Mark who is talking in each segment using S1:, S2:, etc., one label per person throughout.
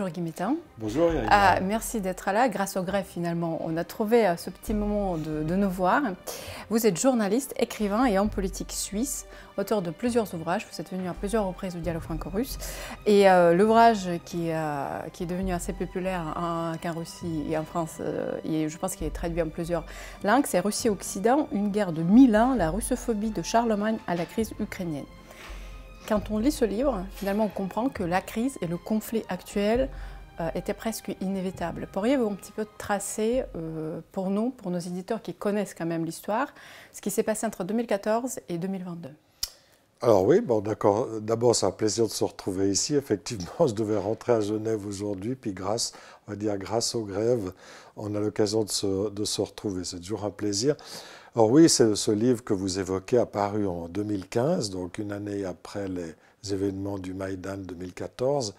S1: Bonjour Guy Métain.
S2: Bonjour
S1: ah, Merci d'être là. Grâce au greffe, finalement, on a trouvé euh, ce petit moment de, nous voir. Vous êtes journaliste, écrivain et homme politique suisse, auteur de plusieurs ouvrages. Vous êtes venu à plusieurs reprises au dialogue franco-russe. Et euh, l'ouvrage qui, euh, qui, est devenu assez populaire en, Russie et en France, et je pense qu'il est traduit en plusieurs langues, c'est Russie-Occident, une guerre de mille ans, la russophobie de Charlemagne à la crise ukrainienne. Quand on lit ce livre, finalement, on comprend que la crise et le conflit actuel euh, étaient presque inévitables. Pourriez-vous un petit peu tracer euh, pour nous, pour nos éditeurs qui connaissent quand même l'histoire, ce qui s'est passé entre 2014 et 2022
S2: alors oui, bon d'accord. D'abord, c'est un plaisir de se retrouver ici. Effectivement, je devais rentrer à Genève aujourd'hui, puis grâce, on va dire grâce aux grèves, on a l'occasion de se, de se retrouver. C'est toujours un plaisir. Alors oui, c'est ce livre que vous évoquez apparu en 2015, donc une année après les événements du Maïdan 2014.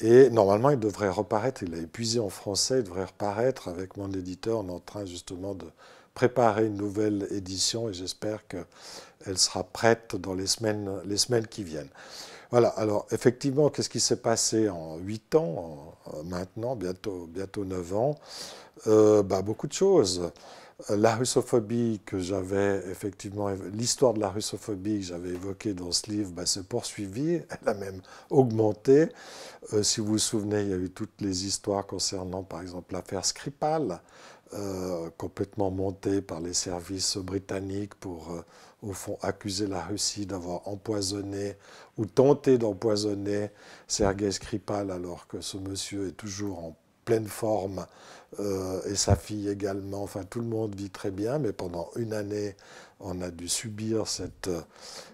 S2: Et normalement, il devrait reparaître, il a épuisé en français, il devrait reparaître avec mon éditeur. On est en train justement de préparer une nouvelle édition et j'espère qu'elle sera prête dans les semaines, les semaines qui viennent. Voilà, alors effectivement, qu'est-ce qui s'est passé en 8 ans, maintenant, bientôt, bientôt 9 ans? Euh, bah, Beaucoup de choses la russophobie que j'avais effectivement, l'histoire de la russophobie que j'avais évoquée dans ce livre bah, s'est poursuivie, elle a même augmenté. Euh, si vous vous souvenez, il y a eu toutes les histoires concernant par exemple l'affaire Skripal, euh, complètement montée par les services britanniques pour euh, au fond accuser la Russie d'avoir empoisonné ou tenté d'empoisonner Sergei Skripal alors que ce monsieur est toujours en pleine forme euh, et sa fille également. Enfin, tout le monde vit très bien, mais pendant une année, on a dû subir cette,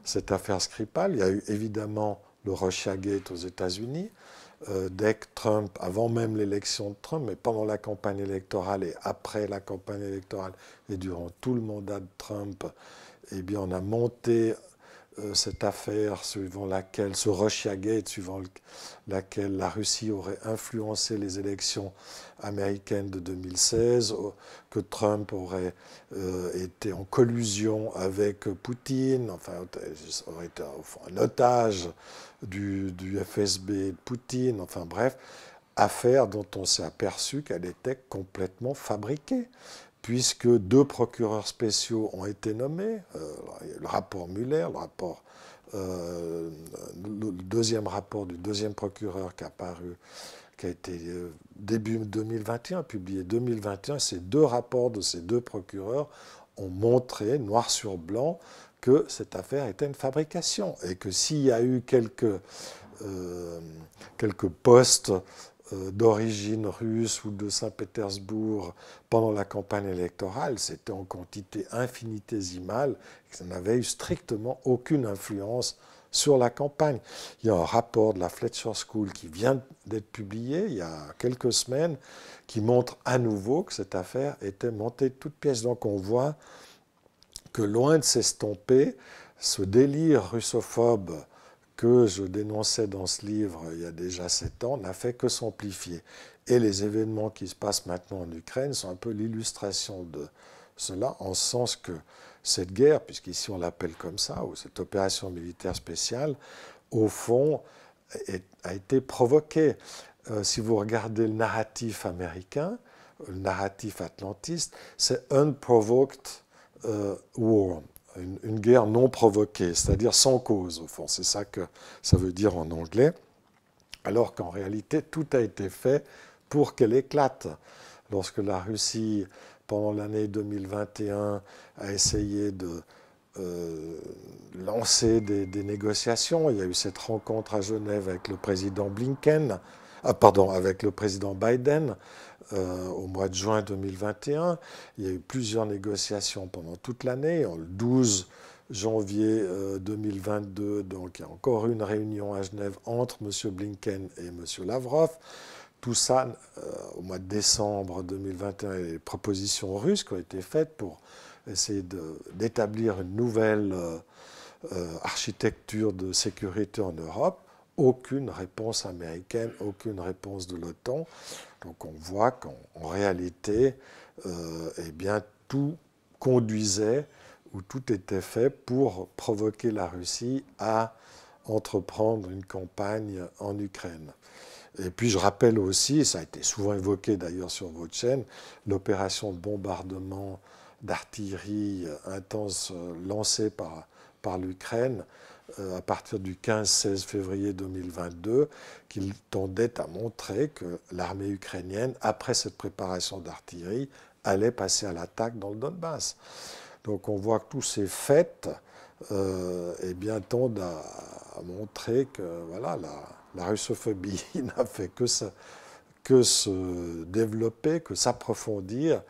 S2: cette affaire Skripal. Il y a eu évidemment le Russiagate aux États-Unis. Euh, dès que Trump, avant même l'élection de Trump, mais pendant la campagne électorale et après la campagne électorale et durant tout le mandat de Trump, eh bien, on a monté euh, cette affaire suivant laquelle, ce Russiagate suivant laquelle la Russie aurait influencé les élections américaines de 2016, que Trump aurait euh, été en collusion avec Poutine, enfin, aurait été un otage du, FSB de Poutine, enfin bref, affaire dont on s'est aperçu qu'elle était complètement fabriquée puisque deux procureurs spéciaux ont été nommés, euh, le rapport Muller, le, rapport, euh, le deuxième rapport du deuxième procureur qui a paru, qui a été euh, début 2021, publié 2021, ces deux rapports de ces deux procureurs ont montré, noir sur blanc, que cette affaire était une fabrication et que s'il y a eu quelques, quelques postes euh, d'origine russe ou de Saint-Pétersbourg pendant la campagne électorale, c'était en quantité infinitésimale, et ça n'avait eu strictement aucune influence sur la campagne. Il y a un rapport de la Fletcher School qui vient d'être publié il y a quelques semaines qui montre à nouveau que cette affaire était montée de toutes pièces. Donc on voit que loin de s'estomper, ce délire russophobe que je dénonçais dans ce livre il y a déjà sept ans n'a fait que s'amplifier. Et les événements qui se passent maintenant en Ukraine sont un peu l'illustration de cela, en ce sens que cette guerre, puisqu'ici on l'appelle comme ça, ou cette opération militaire spéciale, au fond, a été provoquée. Euh, si vous regardez le narratif américain, le narratif atlantiste, c'est unprovoked euh, war une, guerre non provoquée, c'est-à-dire sans cause, au fond. C'est ça que ça veut dire en anglais. Alors qu'en réalité, tout a été fait pour qu'elle éclate. Lorsque la Russie, pendant l'année 2021, a essayé de euh, lancer des, des, négociations, il y a eu cette rencontre à Genève avec le président Blinken, ah, pardon, avec le président Biden euh, au mois de juin 2021. Il y a eu plusieurs négociations pendant toute l'année. Le 12 janvier 2022, euh, donc il y a encore une réunion à Genève entre M. Blinken et M. Lavrov. Tout ça, euh, au mois de décembre 2021, les propositions russes ont été faites pour essayer d'établir une nouvelle architecture de sécurité en Europe aucune réponse américaine, aucune réponse de l'OTAN. Donc on voit qu'en réalité, euh, eh bien, tout conduisait ou tout était fait pour provoquer la Russie à entreprendre une campagne en Ukraine. Et puis je rappelle aussi, ça a été souvent évoqué d'ailleurs sur votre chaîne, l'opération de bombardement d'artillerie intense lancée par, par l'Ukraine à partir du 15-16 février 2022, qui tendait à montrer que l'armée ukrainienne, après cette préparation d'artillerie, allait passer à l'attaque dans le Donbass. Donc on voit que tous ces faits euh, eh tendent à, montrer que voilà, la, russophobie n'a fait que, que se développer, que s'approfondir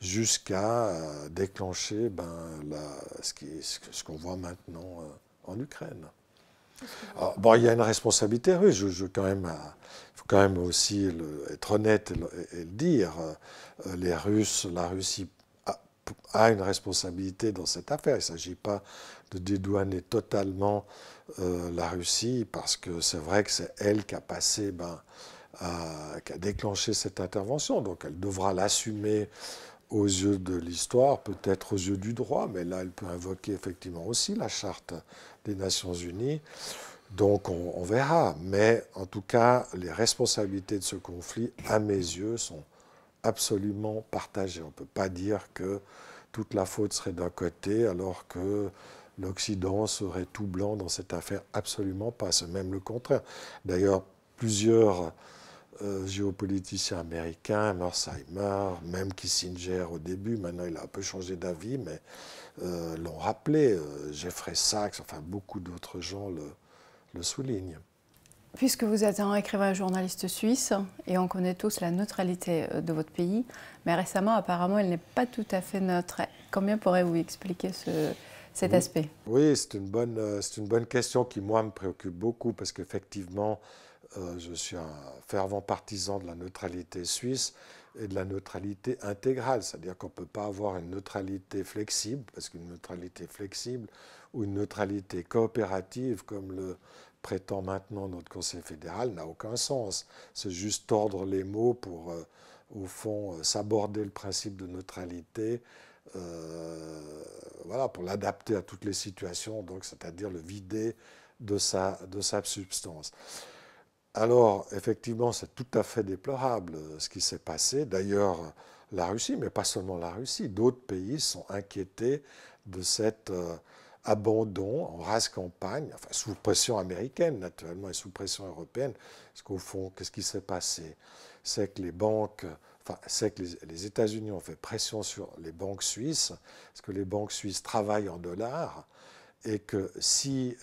S2: jusqu'à euh, déclencher ben, ce qu'on voit maintenant euh, en Ukraine. bon, il y a une responsabilité russe. Je, quand même, il faut quand même aussi être honnête et le, dire. Les Russes, la Russie a une responsabilité dans cette affaire. Il ne s'agit pas de dédouaner totalement euh, la Russie, parce que c'est vrai que c'est elle qui a passé, ben, qui a déclenché cette intervention. Donc elle devra l'assumer aux yeux de l'histoire, peut-être aux yeux du droit, mais là elle peut invoquer effectivement aussi la charte des Nations Unies. Donc on, verra. Mais en tout cas, les responsabilités de ce conflit, à mes yeux, sont absolument partagées. On ne peut pas dire que toute la faute serait d'un côté, alors que l'Occident serait tout blanc dans cette affaire. Absolument pas, c'est même le contraire. D'ailleurs, plusieurs euh, géopoliticiens américains, Mersheimer, même Kissinger au début, maintenant il a un peu changé d'avis, mais euh, l'ont rappelé. Euh, Jeffrey Sachs, enfin beaucoup d'autres gens le, le soulignent.
S1: Puisque vous êtes un écrivain journaliste suisse, et on connaît tous la neutralité de votre pays, mais récemment, apparemment, elle n'est pas tout à fait neutre. Combien pourrez-vous expliquer ce, cet aspect?
S2: Oui, c'est une, bonne, euh, une bonne question qui, moi, me préoccupe beaucoup parce qu'effectivement, euh, je suis un fervent partisan de la neutralité suisse et de la neutralité intégrale, c'est-à-dire qu'on ne peut pas avoir une neutralité flexible, parce qu'une neutralité flexible ou une neutralité coopérative, comme le prétend maintenant notre Conseil fédéral, n'a aucun sens. C'est juste tordre les mots pour, euh, au fond, s'aborder le principe de neutralité euh, voilà, pour l'adapter à toutes les situations, donc c'est-à-dire le vider de sa, de sa substance. Alors, effectivement, c'est tout à fait déplorable euh, ce qui s'est passé. D'ailleurs, la Russie, mais pas seulement la Russie, d'autres pays sont inquiétés de cet euh, abandon en race campagne, sous pression américaine naturellement et sous pression européenne. Parce qu'au fond, qu'est-ce qui s'est passé? C'est que les banques c'est que les, États-Unis ont fait pression sur les banques suisses, parce que les banques suisses travaillent en dollars, et que si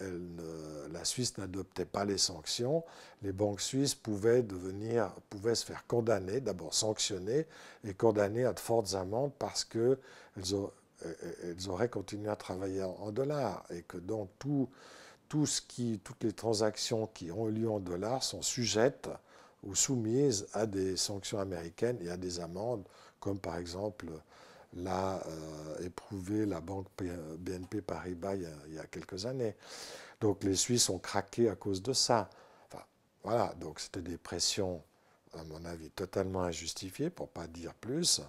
S2: la Suisse n'adoptait pas les sanctions, les banques suisses pouvaient, devenir, pouvaient se faire condamner, d'abord sanctionner, et condamner à de fortes amendes parce qu'elles elles auraient continué à travailler en dollars, et que donc tout, tout ce qui, toutes les transactions qui ont lieu en dollars sont sujettes ou soumises à des sanctions américaines et à des amendes, comme par exemple l'a euh, éprouvé la banque BNP Paribas il y, a, quelques années. Donc les Suisses ont craqué à cause de ça. Voilà, donc c'était des pressions, à mon avis, totalement injustifiées, pour ne pas dire plus.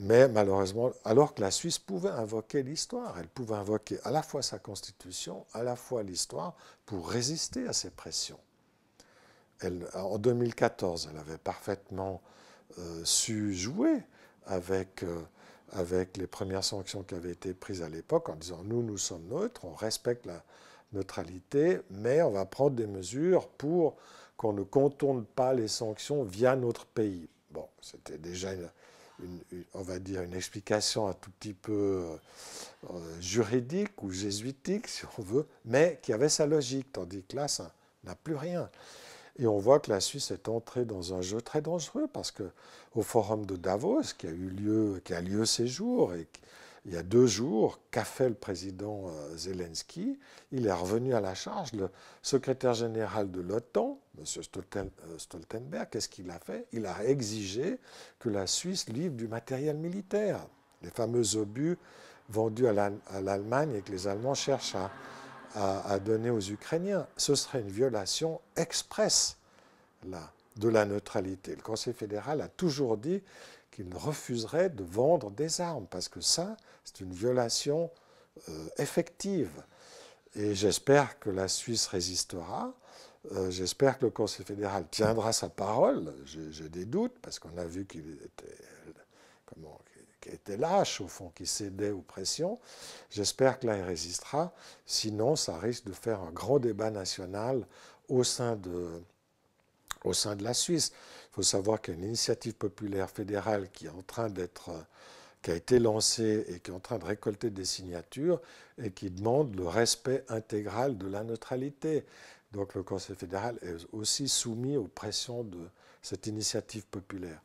S2: Mais malheureusement, alors que la Suisse pouvait invoquer l'histoire, elle pouvait invoquer à la fois sa constitution, à la fois l'histoire, pour résister à ces pressions en 2014, elle avait parfaitement euh, su jouer avec, euh, avec les premières sanctions qui avaient été prises à l'époque en disant nous, nous sommes neutres, on respecte la neutralité, mais on va prendre des mesures pour qu'on ne contourne pas les sanctions via notre pays. Bon, c'était déjà une, on va dire une explication un tout petit peu euh, juridique ou jésuitique, si on veut, mais qui avait sa logique, tandis que là, ça n'a plus rien. Et on voit que la Suisse est entrée dans un jeu très dangereux parce que au forum de Davos, qui a eu lieu, qui a lieu ces jours, et il y a deux jours, qu'a fait le président euh, Zelensky Il est revenu à la charge. Le secrétaire général de l'OTAN, M. Euh, Stoltenberg, qu'est-ce qu'il a fait? Il a exigé que la Suisse livre du matériel militaire, les fameux obus vendus à l'Allemagne et que les Allemands cherchent à, à, donner aux Ukrainiens. Ce serait une violation expresse de la neutralité. Le Conseil fédéral a toujours dit qu'il refuserait de vendre des armes, parce que ça, c'est une violation euh, effective. Et j'espère que la Suisse résistera, Euh, j'espère que le Conseil fédéral tiendra sa parole. J'ai des doutes parce qu'on a vu qu'il était, était, lâche, au fond, qu'il cédait aux pressions. J'espère que là, il résistera. Sinon, ça risque de faire un grand débat national au sein de, au sein de la Suisse. Il faut savoir qu'il y a une initiative populaire fédérale qui est en train d'être qui a été lancée et qui est en train de récolter des signatures et qui demande le respect intégral de la neutralité. Donc le Conseil fédéral est aussi soumis aux pressions de cette initiative populaire.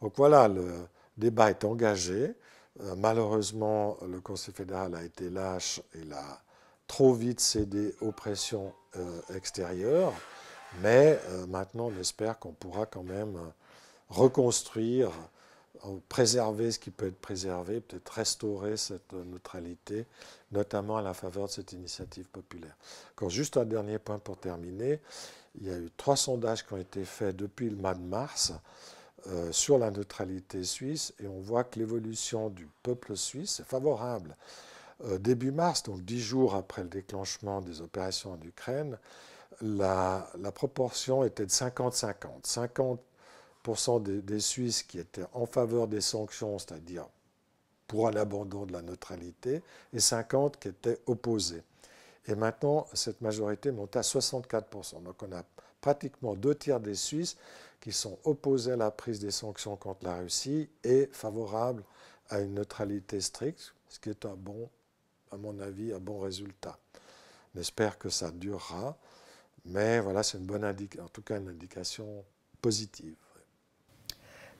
S2: Donc voilà, le débat est engagé. Euh, malheureusement, le Conseil fédéral a été lâche et a trop vite cédé aux pressions euh, extérieures. Mais euh, maintenant, on espère qu'on pourra quand même reconstruire préserver ce qui peut être préservé, peut-être restaurer cette neutralité, notamment à la faveur de cette initiative populaire. Encore juste un dernier point pour terminer. Il y a eu trois sondages qui ont été faits depuis le mois de mars euh, sur la neutralité suisse et on voit que l'évolution du peuple suisse est favorable. Euh, début mars, donc dix jours après le déclenchement des opérations en Ukraine, la, proportion était de 50-50. 50 des, Suisses qui étaient en faveur des sanctions, c'est-à-dire pour un abandon de la neutralité, et 50 qui étaient opposés. Et maintenant, cette majorité monte à 64%. Donc on a pratiquement deux tiers des Suisses qui sont opposés à la prise des sanctions contre la Russie et favorables à une neutralité stricte, ce qui est un bon, à mon avis, un bon résultat. On espère que ça durera, mais voilà, c'est une bonne en tout cas une indication positive.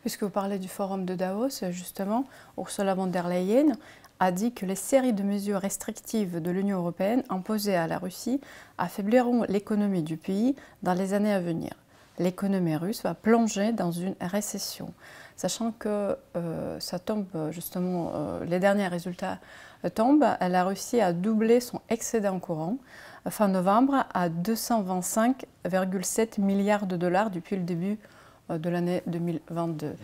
S1: Puisque vous parlez du forum de Davos, justement, Ursula von der Leyen a dit que les séries de mesures restrictives de l'Union européenne imposées à la Russie affaibliront l'économie du pays dans les années à venir. L'économie russe va plonger dans une récession. Sachant que euh, tombe justement, euh, les derniers résultats tombent, la Russie a doublé son excédent courant fin novembre à 225,7 milliards de dollars depuis le début de l'année 2022. Mhm.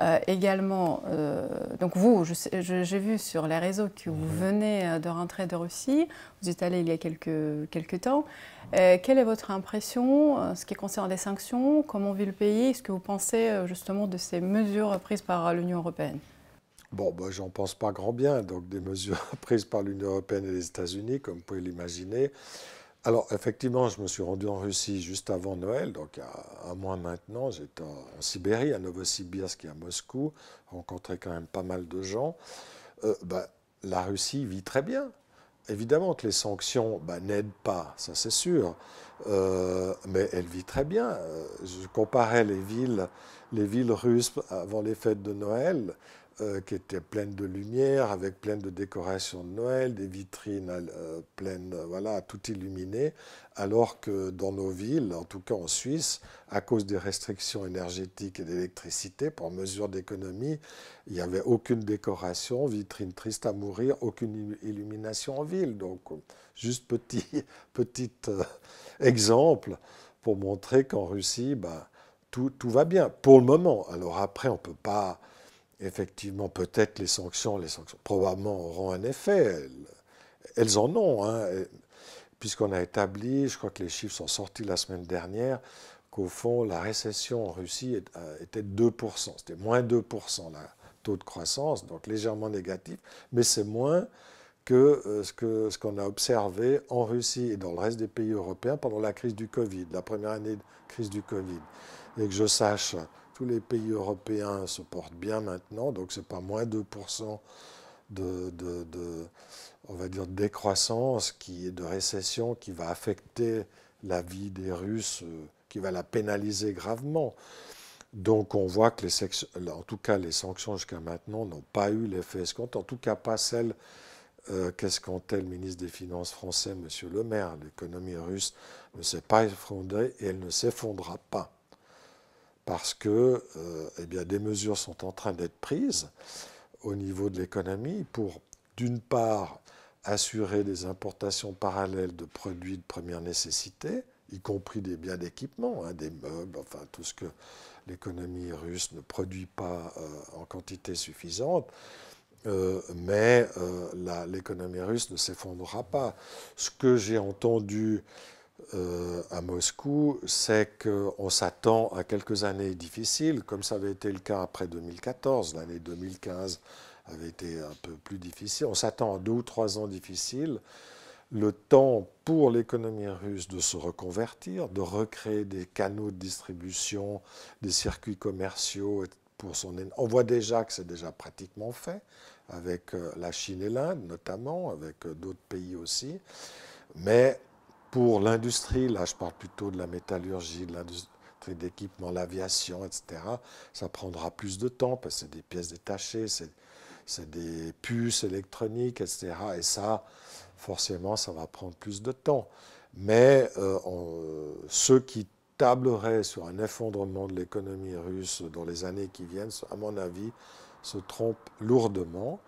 S1: Euh, également, euh, donc vous, j'ai vu sur les réseaux que vous mhm. venez de rentrer de Russie, vous êtes allé il y a quelques, quelques temps. quelle est votre impression en ce qui concerne les sanctions? Comment vit le pays? Est-ce que vous pensez justement de ces mesures prises par l'Union européenne?
S2: Bon, ben, j'en pense pas grand bien. Donc, des mesures prises par l'Union européenne et les États-Unis, comme vous pouvez l'imaginer, alors, effectivement, je me suis rendu en Russie juste avant Noël, donc à un mois maintenant. J'étais en, Sibérie, à Novosibirsk et à Moscou, rencontré quand même pas mal de gens. Euh, bah, la Russie vit très bien. Évidemment que les sanctions bah, n'aident pas, ça c'est sûr, euh, mais elle vit très bien. Euh, je comparais les villes, les villes russes avant les fêtes de Noël euh, qui étaient pleines de lumière, avec plein de décorations de Noël, des vitrines euh, pleines, voilà, tout illuminé, alors que dans nos villes, en tout cas en Suisse, à cause des restrictions énergétiques et d'électricité, pour mesure d'économie, il n'y avait aucune décoration, vitrine triste à mourir, aucune illumination en ville. Donc, juste petit, petit euh, exemple pour montrer qu'en Russie, bah, tout, tout va bien, pour le moment. Alors après, on ne peut pas effectivement, peut-être les sanctions, les sanctions probablement auront un effet. Elles, en ont, hein. puisqu'on a établi, je crois que les chiffres sont sortis la semaine dernière, qu'au fond, la récession en Russie euh, était de 2%. C'était moins 2% le taux de croissance, donc légèrement négatif, mais c'est moins que euh, ce qu'on ce qu'on a observé en Russie et dans le reste des pays européens pendant la crise du Covid, la première année de crise du Covid. Et que je sache, tous les pays européens se portent bien maintenant, donc ce n'est pas moins 2% de, on va dire, décroissance, qui, de récession qui va affecter la vie des Russes, euh, qui va la pénaliser gravement. Donc on voit que les, en tout cas les sanctions jusqu'à maintenant n'ont pas eu l'effet escompté, en tout cas pas celles euh, qu'escomptait le ministre des Finances français, M. Le Maire. L'économie russe ne s'est pas effondrée et elle ne s'effondrera pas parce que euh, eh bien, des mesures sont en train d'être prises au niveau de l'économie pour, d'une part, assurer des importations parallèles de produits de première nécessité, y compris des biens d'équipement, hein, des meubles, enfin tout ce que l'économie russe ne produit pas euh, en quantité suffisante. Euh, mais l'économie russe ne s'effondrera pas. Ce que j'ai entendu euh, à Moscou, c'est qu'on s'attend à quelques années difficiles, comme ça avait été le cas après 2014. L'année 2015 avait été un peu plus difficile. On s'attend à deux ou trois ans difficiles. Le temps pour l'économie russe de se reconvertir, de recréer des canaux de distribution, des circuits commerciaux pour son. On voit déjà que c'est déjà pratiquement fait avec euh, la Chine et l'Inde notamment, avec euh, d'autres pays aussi. Mais pour l'industrie, là je parle plutôt de la métallurgie, de l'industrie d'équipement, l'aviation, etc., ça prendra plus de temps parce que c'est des pièces détachées, c'est des puces électroniques, etc. Et ça, forcément, ça va prendre plus de temps. Mais euh, ceux qui tableraient sur un effondrement de l'économie russe dans les années qui viennent, à mon avis, se trompent lourdement.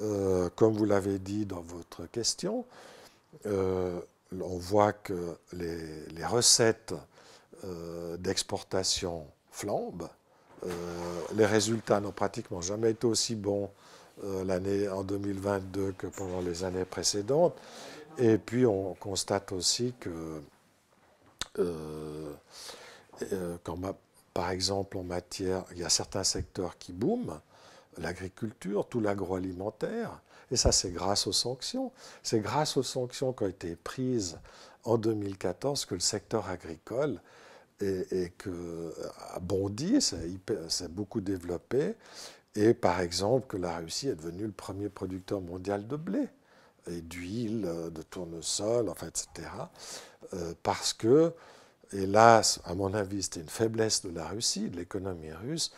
S2: Euh, comme vous l'avez dit dans votre question, euh, on voit que les, recettes euh, d'exportation flambent. Euh, les résultats n'ont pratiquement jamais été aussi bons euh, l'année en 2022 que pendant les années précédentes. Et puis on constate aussi que, par exemple, en matière, il y a certains secteurs qui booment, l'agriculture, tout l'agroalimentaire, et ça, c'est grâce aux sanctions. C'est grâce aux sanctions qui ont été prises en 2014 que le secteur agricole a bondi, s'est beaucoup développé. Et par exemple, que la Russie est devenue le premier producteur mondial de blé et d'huile, de tournesol, enfin, etc. Euh, parce que, hélas, à mon avis, c'était une faiblesse de la Russie, de l'économie russe,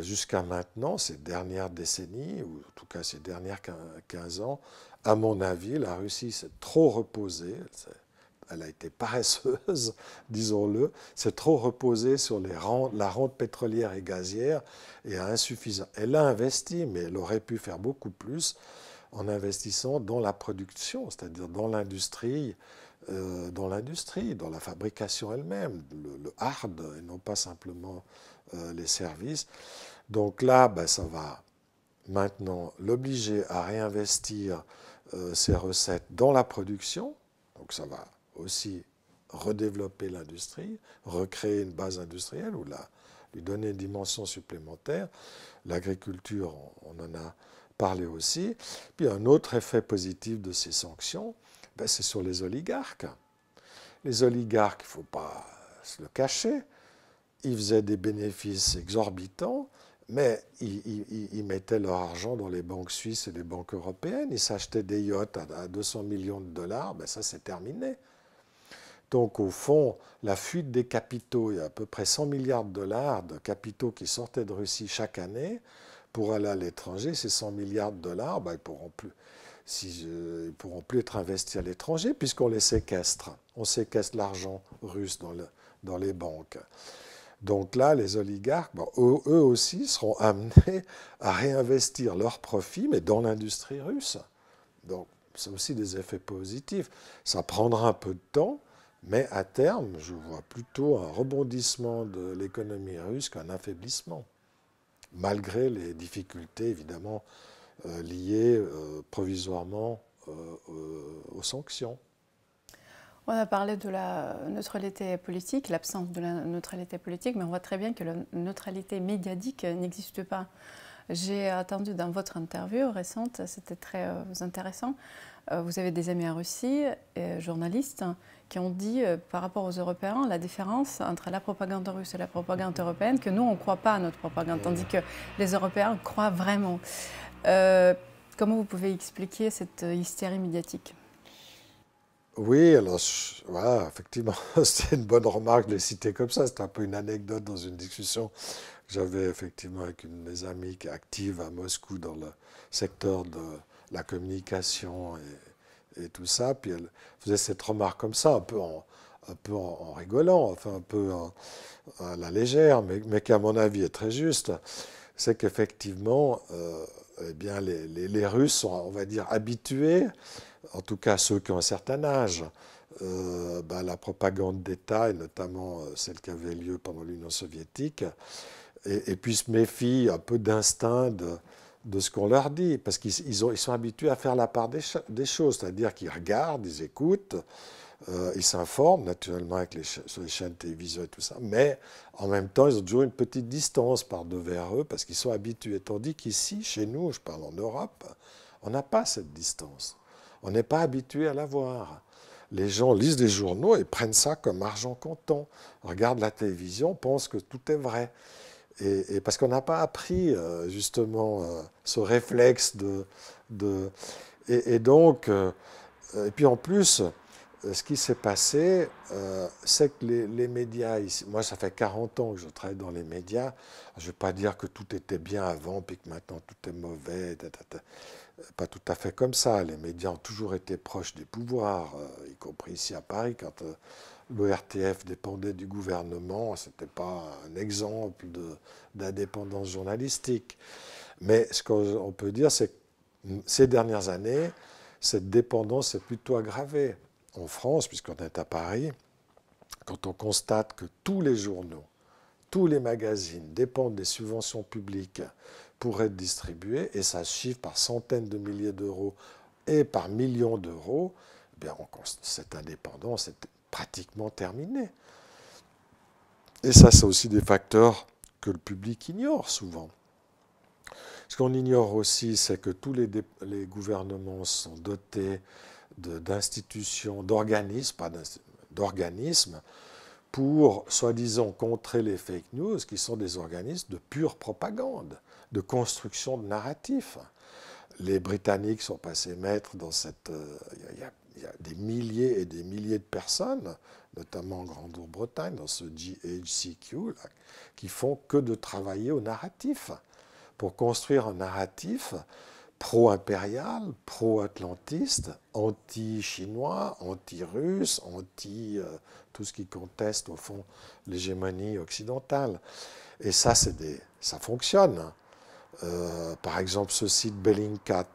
S2: jusqu'à maintenant, ces dernières décennies, ou en tout cas ces dernières 15 ans, à mon avis, la Russie s'est trop reposée, elle a été paresseuse, disons-le, s'est trop reposée sur la rente pétrolière et gazière et a insuffisant. Elle a investi, mais elle aurait pu faire beaucoup plus en investissant dans la production, c'est-à-dire dans l'industrie, euh, dans l'industrie, dans la fabrication elle-même, le, hard, et non pas simplement euh, les services. Donc là, ben, ça va maintenant l'obliger à réinvestir euh, ses recettes dans la production. Donc ça va aussi redévelopper l'industrie, recréer une base industrielle ou là, lui donner une dimension supplémentaire. L'agriculture, on, en a parlé aussi. Puis un autre effet positif de ces sanctions, ben, c'est sur les oligarques. Les oligarques, il ne faut pas se le cacher, ils faisaient des bénéfices exorbitants, mais ils, mettaient leur argent dans les banques suisses et les banques européennes. Ils s'achetaient des yachts à 200 millions de dollars, ben ça c'est terminé. Donc au fond, la fuite des capitaux, il y a à peu près 100 milliards de dollars de capitaux qui sortaient de Russie chaque année pour aller à l'étranger. Ces 100 milliards de dollars, ben, ils pourront plus. pourront plus être investis à l'étranger puisqu'on les séquestre. On séquestre l'argent russe dans les banques. Donc là, les oligarques, eux, aussi, seront amenés à réinvestir leurs profits, mais dans l'industrie russe. Donc, c'est aussi des effets positifs. Ça prendra un peu de temps, mais à terme, je vois plutôt un rebondissement de l'économie russe qu'un affaiblissement, malgré les difficultés, évidemment, euh, liées euh, provisoirement euh, aux sanctions.
S1: On a parlé de la neutralité politique, l'absence de la neutralité politique, mais on voit très bien que la neutralité médiatique n'existe pas. J'ai attendu dans votre interview récente, c'était très euh, intéressant. Euh, vous avez des amis en Russie, euh, journalistes, qui ont dit par rapport aux Européens la différence entre la propagande russe et la propagande européenne, que nous, on ne croit pas à notre propagande, tandis que les Européens croient vraiment. comment vous pouvez expliquer cette hystérie médiatique?
S2: Oui, alors voilà, effectivement, c'est une bonne remarque de les citer comme ça. C'est un peu une anecdote dans une discussion que j'avais effectivement avec une de mes amies qui est active à Moscou dans le secteur de la communication et, tout ça. Puis elle faisait cette remarque comme ça, un peu en, rigolant, enfin un peu à la légère, mais, mais, qui à mon avis est très juste. C'est qu'effectivement, euh, eh bien, les, Russes sont, on va dire, habitués en tout cas ceux qui ont un certain âge, euh, ben, la propagande d'État, et notamment euh, celle qui avait lieu pendant l'Union soviétique, et, puis se méfient un peu d'instinct de, ce qu'on leur dit, parce qu'ils ils sont habitués à faire la part des, choses, c'est-à-dire qu'ils regardent, ils écoutent, Euh, ils s'informent naturellement avec les sur les chaînes télévision et tout ça, mais en même temps, ils ont toujours une petite distance par devers eux parce qu'ils sont habitués. Tandis qu'ici, chez nous, je parle en Europe, on n'a pas cette distance. On n'est pas habitué à la voir. Les gens lisent des journaux et prennent ça comme argent comptant. Regardent la télévision, pensent que tout est vrai. Et, parce qu'on n'a pas appris euh, justement euh, ce réflexe de... et, donc, et puis en plus, ce qui s'est passé, euh, c'est que les, médias, ici, moi ça fait 40 ans que je travaille dans les médias, je ne vais pas dire que tout était bien avant, puis que maintenant tout est mauvais, pas tout à fait comme ça. Les médias ont toujours été proches des pouvoirs, euh, y compris ici à Paris, quand l'ORTF dépendait du gouvernement, ce n'était pas un exemple d'indépendance journalistique. Mais ce qu'on peut dire, c'est que ces dernières années, cette dépendance est plutôt aggravée en France, puisqu'on est à Paris, quand on constate que tous les journaux, tous les magazines dépendent des subventions publiques pour être distribués, et ça chiffre par centaines de milliers d'euros et par millions d'euros, eh cette indépendance est pratiquement terminée. Et ça, c'est aussi des facteurs que le public ignore souvent. Ce qu'on ignore aussi, c'est que tous les, les gouvernements sont dotés d'institutions, d'organismes, pas d'organismes, pour, soi-disant, contrer les fake news, qui sont des organismes de pure propagande, de construction de narratifs. Les Britanniques sont passés maîtres dans cette... Euh, il y, a des milliers et des milliers de personnes, notamment en Grande-Bretagne, dans ce GHCQ, qui font que de travailler au narratif, pour construire un narratif pro-impérial, pro-atlantiste, anti-chinois, anti-russe, anti, euh, tout ce qui conteste au fond l'hégémonie occidentale. Et ça, des, ça fonctionne. Euh, par exemple, ce site Bellingcat,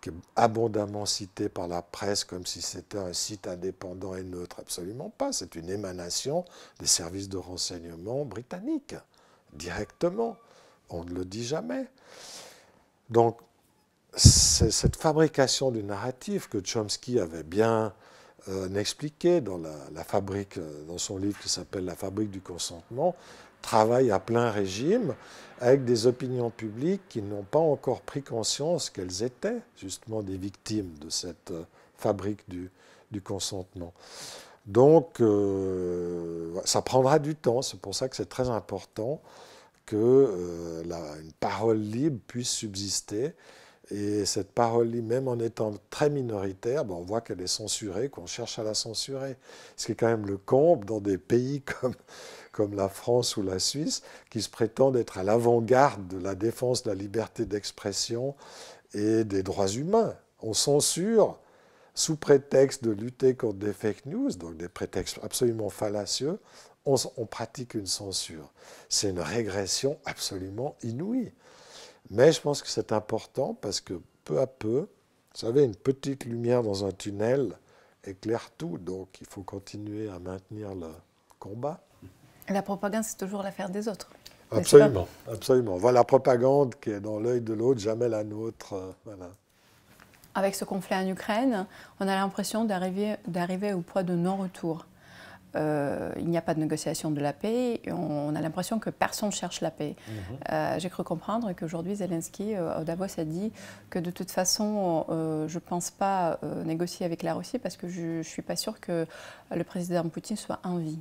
S2: qui est abondamment cité par la presse comme si c'était un site indépendant et neutre. Absolument pas. C'est une émanation des services de renseignement britanniques, directement. On ne le dit jamais. Donc, cette fabrication du narratif que Chomsky avait bien euh, expliqué dans, la, fabrique, euh, dans son livre qui s'appelle La fabrique du consentement, travaille à plein régime avec des opinions publiques qui n'ont pas encore pris conscience qu'elles étaient justement des victimes de cette euh, fabrique du, consentement. Donc, ça prendra du temps, c'est pour ça que c'est très important que une parole libre puisse subsister et cette parole, même en étant très minoritaire, on voit qu'elle est censurée, qu'on cherche à la censurer. Ce qui est quand même le comble dans des pays comme, la France ou la Suisse, qui se prétendent être à l'avant-garde de la défense de la liberté d'expression et des droits humains. On censure sous prétexte de lutter contre des fake news, donc des prétextes absolument fallacieux, on pratique une censure. C'est une régression absolument inouïe. Mais je pense que c'est important parce que peu à peu, vous savez, une petite lumière dans un tunnel éclaire tout, donc il faut continuer à maintenir le combat.
S1: La propagande, c'est toujours l'affaire des autres.
S2: Absolument, absolument. Voilà la propagande qui est dans l'œil de l'autre, jamais la nôtre. Euh, voilà.
S1: Avec ce conflit en Ukraine, on a l'impression d'arriver au point de non-retour. Euh, il n'y a pas de négociation de la paix. On, a l'impression que personne cherche la paix. Mhm. Euh, j'ai cru comprendre qu'aujourd'hui, Zelensky, euh, au Davos, a dit que de toute façon, je ne pense pas négocier avec la Russie parce que je ne suis pas sûr que le président Poutine soit en vie.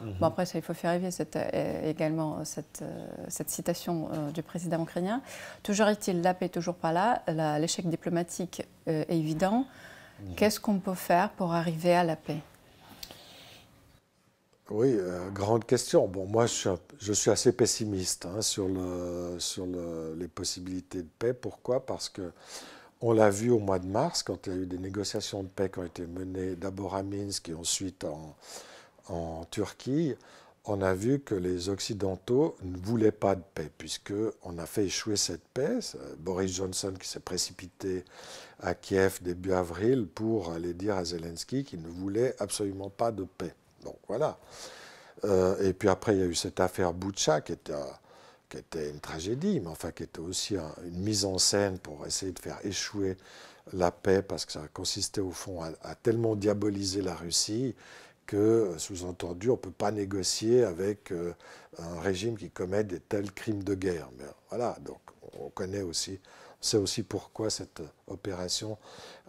S1: Mhm. Bon, après, ça, il faut faire cette, également cette, cette citation du président ukrainien. Toujours est-il, la paix toujours pas là. L'échec diplomatique est évident. Mhm. Qu'est-ce qu'on peut faire pour arriver à la paix?
S2: Oui, euh, grande question. Bon, moi, je suis, assez pessimiste hein, sur, les possibilités de paix. Pourquoi? Parce que on l'a vu au mois de mars, quand il y a eu des négociations de paix qui ont été menées d'abord à Minsk et ensuite en, Turquie. On a vu que les Occidentaux ne voulaient pas de paix, puisqu'on a fait échouer cette paix. Boris Johnson qui s'est précipité à Kiev début avril pour aller dire à Zelensky qu'il ne voulait absolument pas de paix. Donc voilà. Euh, et puis après, il y a eu cette affaire Boucha qui était, qui était une tragédie, mais enfin qui était aussi une mise en scène pour essayer de faire échouer la paix parce que ça consistait au fond à, tellement diaboliser la Russie que, sous-entendu, on ne peut pas négocier avec euh, un régime qui commet des tels crimes de guerre. Mais voilà, donc on connaît aussi, sait aussi pourquoi cette opération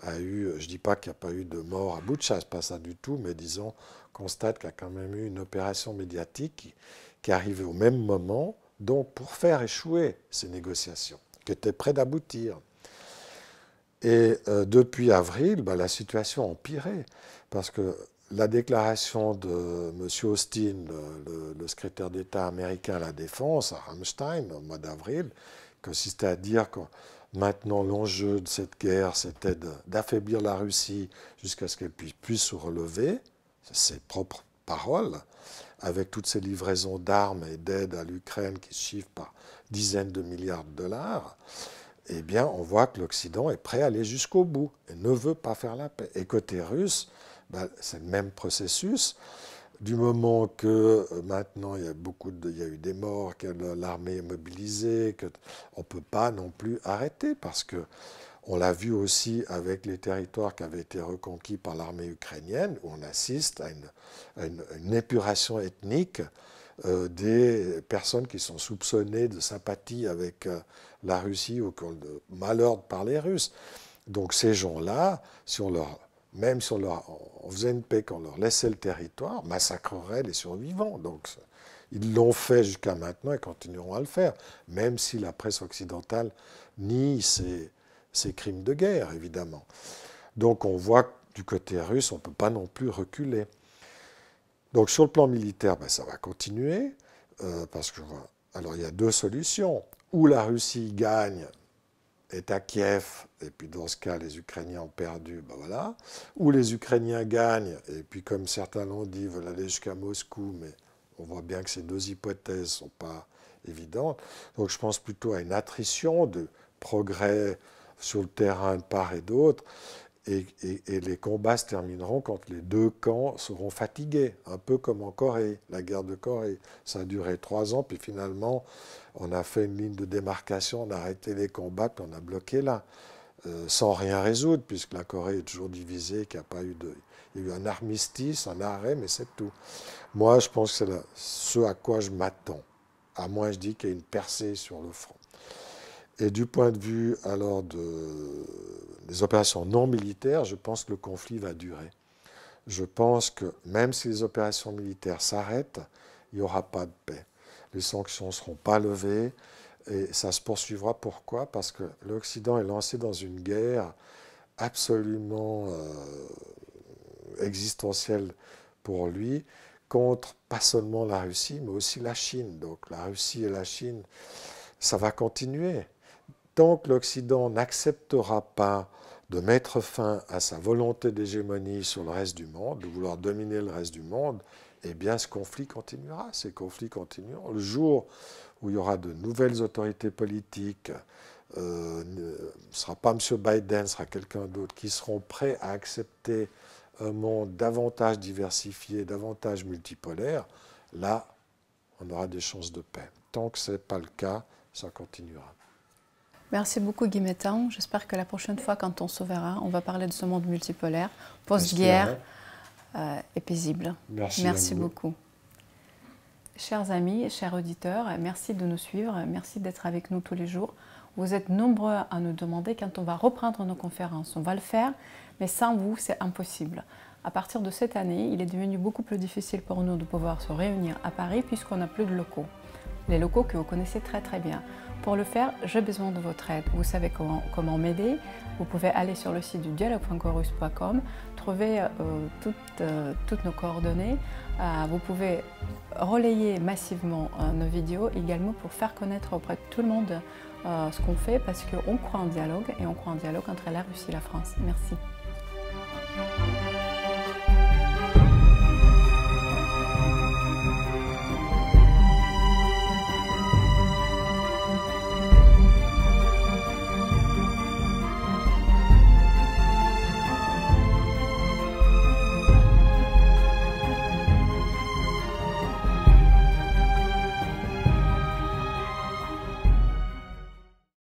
S2: a eu, je ne dis pas qu'il n'y a pas eu de mort à bout de chasse, pas ça du tout, mais disons, constate qu'il y a quand même eu une opération médiatique qui, est arrivée au même moment, donc pour faire échouer ces négociations, qui étaient près d'aboutir. Et euh, depuis avril, bah, la situation a empiré, parce que la déclaration de M. Austin, le, secrétaire d'État américain à la Défense, à Rammstein, au mois d'avril, consistait à dire que maintenant l'enjeu de cette guerre, c'était d'affaiblir la Russie jusqu'à ce qu'elle puisse se relever, ses propres paroles, avec toutes ces livraisons d'armes et d'aide à l'Ukraine qui se chiffrent par dizaines de milliards de dollars eh bien, on voit que l'Occident est prêt à aller jusqu'au bout et ne veut pas faire la paix. Et côté russe, ben, c'est le même processus. Du moment que euh, maintenant il y a beaucoup il y a eu des morts, que l'armée est mobilisée, qu'on ne peut pas non plus arrêter parce que on l'a vu aussi avec les territoires qui avaient été reconquis par l'armée ukrainienne, où on assiste à une épuration ethnique euh, des personnes qui sont soupçonnées de sympathie avec euh, la Russie ou qui ont le malheur de parler russe. Donc ces gens-là, si on leur, même si on, leur, faisait une paix, qu'on leur laissait le territoire, massacrerait les survivants. Donc ils l'ont fait jusqu'à maintenant et continueront à le faire, même si la presse occidentale nie ces, ces crimes de guerre, évidemment. Donc on voit que du côté russe, on ne peut pas non plus reculer. Donc sur le plan militaire, ben, ça va continuer, euh, parce que alors il y a deux solutions. Ou la Russie gagne, est à Kiev, et puis dans ce cas les Ukrainiens ont perdu, ben voilà. Ou les Ukrainiens gagnent, et puis comme certains l'ont dit, veulent aller jusqu'à Moscou, mais on voit bien que ces deux hypothèses ne sont pas évidentes. Donc je pense plutôt à une attrition de progrès sur le terrain de part et d'autre. Et, les combats se termineront quand les deux camps seront fatigués, un peu comme en Corée, la guerre de Corée. Ça a duré trois ans, puis finalement, on a fait une ligne de démarcation, on a arrêté les combats, on a bloqué là, euh, sans rien résoudre, puisque la Corée est toujours divisée, qu'il n'y a pas eu de... Il y a eu un armistice, un arrêt, mais c'est tout. Moi, je pense que c'est ce à quoi je m'attends, à moins je dis qu'il y a une percée sur le front. Et du point de vue alors de, des opérations non militaires, je pense que le conflit va durer. Je pense que même si les opérations militaires s'arrêtent, il n'y aura pas de paix. Les sanctions ne seront pas levées et ça se poursuivra. Pourquoi? Parce que l'Occident est lancé dans une guerre absolument euh, existentielle pour lui contre pas seulement la Russie, mais aussi la Chine. Donc la Russie et la Chine, ça va continuer tant que l'Occident n'acceptera pas de mettre fin à sa volonté d'hégémonie sur le reste du monde, de vouloir dominer le reste du monde, eh bien ce conflit continuera. Ces conflits continueront. Le jour où il y aura de nouvelles autorités politiques, euh, ce ne sera pas M. Biden, ce sera quelqu'un d'autre, qui seront prêts à accepter un monde davantage diversifié, davantage multipolaire, là, on aura des chances de paix. Tant que ce n'est pas le cas, ça continuera.
S1: Merci beaucoup Guy J'espère que la prochaine fois, quand on se verra, on va parler de ce monde multipolaire, post-guerre euh, et paisible.
S2: Merci,
S1: merci beaucoup. Chers amis, chers auditeurs, merci de nous suivre, merci d'être avec nous tous les jours. Vous êtes nombreux à nous demander quand on va reprendre nos conférences. On va le faire, mais sans vous, c'est impossible. À partir de cette année, il est devenu beaucoup plus difficile pour nous de pouvoir se réunir à Paris puisqu'on n'a plus de locaux. Les locaux que vous connaissez très très bien. Pour le faire, j'ai besoin de votre aide. Vous savez comment, comment m'aider. Vous pouvez aller sur le site du dialogue.corus.com, trouver euh, toutes, euh, toutes, nos coordonnées. Euh, vous pouvez relayer massivement nos vidéos également pour faire connaître auprès de tout le monde ce qu'on fait parce qu'on croit en dialogue et on croit en dialogue entre la Russie et la France. Merci.